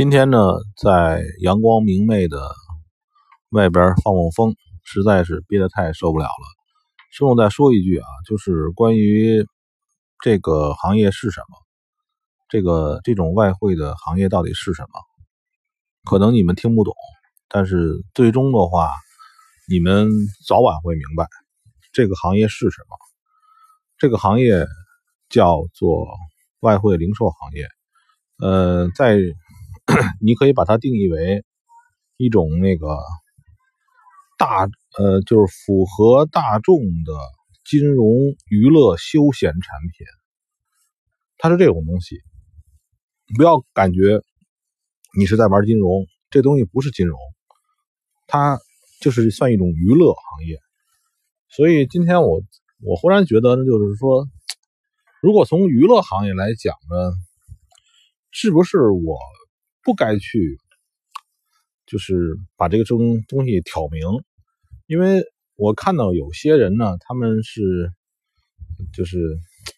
今天呢，在阳光明媚的外边放放风，实在是憋得太受不了了。顺便再说一句啊，就是关于这个行业是什么，这个这种外汇的行业到底是什么？可能你们听不懂，但是最终的话，你们早晚会明白这个行业是什么。这个行业叫做外汇零售行业。呃，在 你可以把它定义为一种那个大呃，就是符合大众的金融娱乐休闲产品，它是这种东西。不要感觉你是在玩金融，这东西不是金融，它就是算一种娱乐行业。所以今天我我忽然觉得，就是说，如果从娱乐行业来讲呢，是不是我？不该去，就是把这个东东西挑明，因为我看到有些人呢，他们是就是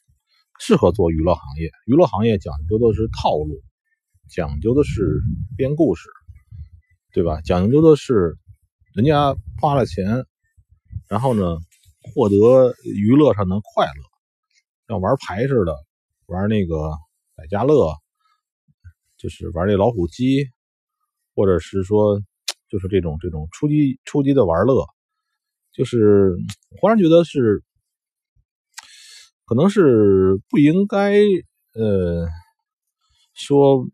适合做娱乐行业，娱乐行业讲究的是套路，讲究的是编故事，对吧？讲究的是人家花了钱，然后呢获得娱乐上的快乐，像玩牌似的，玩那个百家乐。就是玩这老虎机，或者是说，就是这种这种初级初级的玩乐，就是忽然觉得是，可能是不应该，呃，说，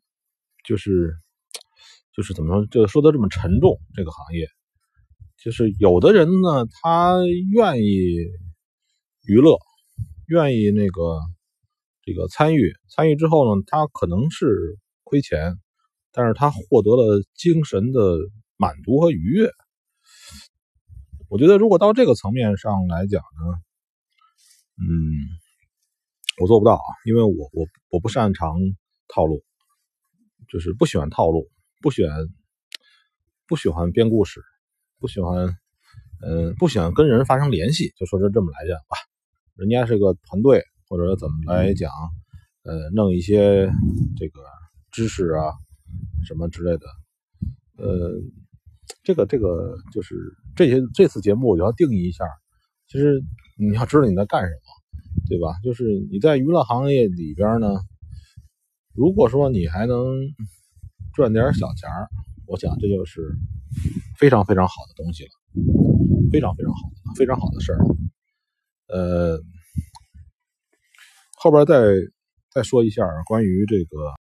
就是就是怎么说，就说的这么沉重。这个行业，就是有的人呢，他愿意娱乐，愿意那个这个参与，参与之后呢，他可能是。亏钱，但是他获得了精神的满足和愉悦。我觉得，如果到这个层面上来讲呢，嗯，我做不到啊，因为我我我不擅长套路，就是不喜欢套路，不喜欢不喜欢编故事，不喜欢，嗯，不喜欢跟人发生联系。就说是这么来讲吧，人家是个团队，或者怎么来讲，呃，弄一些这个。知识啊，什么之类的，呃，这个这个就是这些这次节目我就要定义一下，其实你要知道你在干什么，对吧？就是你在娱乐行业里边呢，如果说你还能赚点小钱儿，我想这就是非常非常好的东西了，非常非常好的非常好的事儿。呃，后边再再说一下关于这个。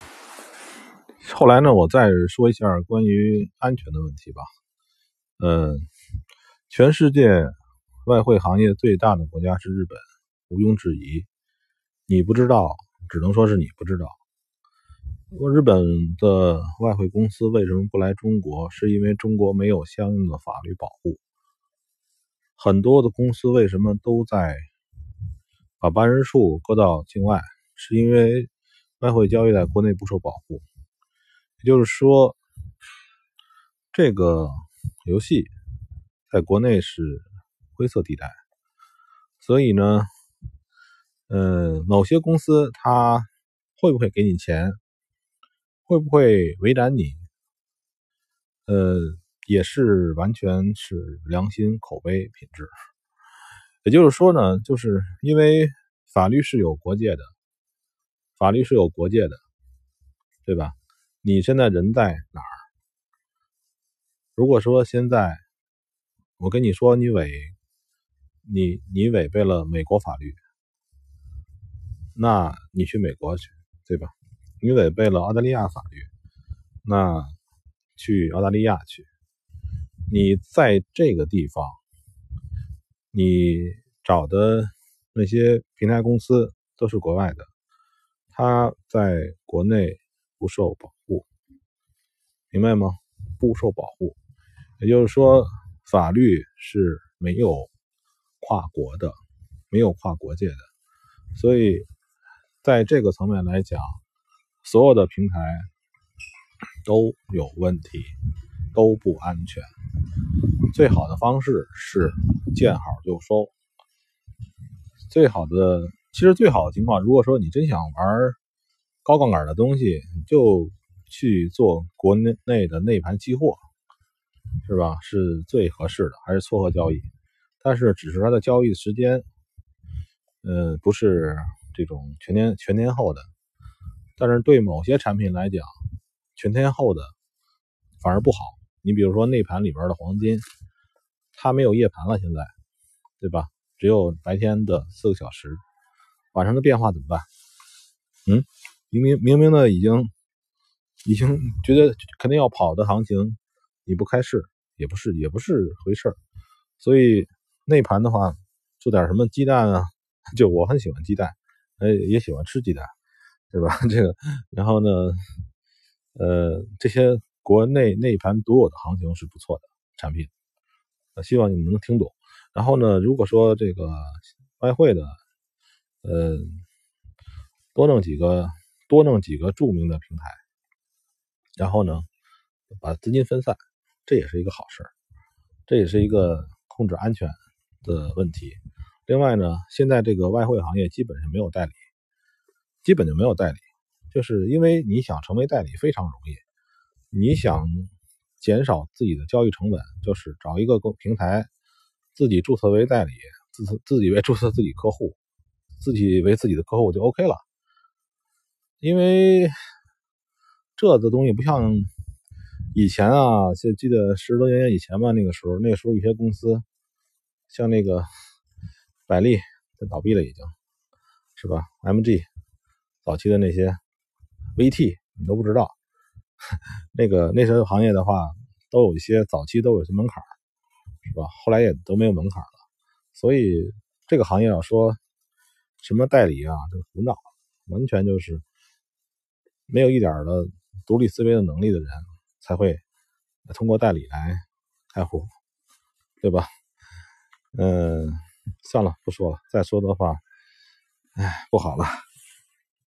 后来呢，我再说一下关于安全的问题吧。嗯，全世界外汇行业最大的国家是日本，毋庸置疑。你不知道，只能说是你不知道。日本的外汇公司为什么不来中国？是因为中国没有相应的法律保护。很多的公司为什么都在把办事处搁到境外？是因为外汇交易在国内不受保护。也就是说，这个游戏在国内是灰色地带，所以呢，呃，某些公司他会不会给你钱，会不会为难你，呃，也是完全是良心、口碑、品质。也就是说呢，就是因为法律是有国界的，法律是有国界的，对吧？你现在人在哪儿？如果说现在我跟你说你违你你违背了美国法律，那你去美国去，对吧？你违背了澳大利亚法律，那去澳大利亚去。你在这个地方，你找的那些平台公司都是国外的，他在国内。不受保，明白吗？不受保护，也就是说，法律是没有跨国的，没有跨国界的。所以，在这个层面来讲，所有的平台都有问题，都不安全。最好的方式是见好就收。最好的，其实最好的情况，如果说你真想玩。高杠杆的东西，就去做国内内的内盘期货，是吧？是最合适的，还是撮合交易？但是只是它的交易时间，呃，不是这种全天全天候的。但是对某些产品来讲，全天候的反而不好。你比如说内盘里边的黄金，它没有夜盘了，现在，对吧？只有白天的四个小时，晚上的变化怎么办？嗯，明明明明的已经已经觉得肯定要跑的行情，你不开市也不是也不是回事儿。所以内盘的话，做点什么鸡蛋啊，就我很喜欢鸡蛋，呃，也喜欢吃鸡蛋。对吧？这个，然后呢，呃，这些国内内盘独有的行情是不错的产品，希望你们能听懂。然后呢，如果说这个外汇的，呃，多弄几个，多弄几个著名的平台，然后呢，把资金分散，这也是一个好事儿，这也是一个控制安全的问题。另外呢，现在这个外汇行业基本上没有代理。基本就没有代理，就是因为你想成为代理非常容易，你想减少自己的交易成本，就是找一个平台，自己注册为代理，自自己为注册自己客户，自己为自己的客户就 OK 了。因为这的东西不像以前啊，就记得十多年以前吧，那个时候，那个时候有些公司，像那个百利，它倒闭了，已经是吧？MG。早期的那些 VT 你都不知道，那个那些行业的话，都有一些早期都有些门槛，是吧？后来也都没有门槛了。所以这个行业要说什么代理啊，就胡闹，完全就是没有一点的独立思维的能力的人才会通过代理来开户，对吧？嗯，算了，不说了，再说的话，哎，不好了。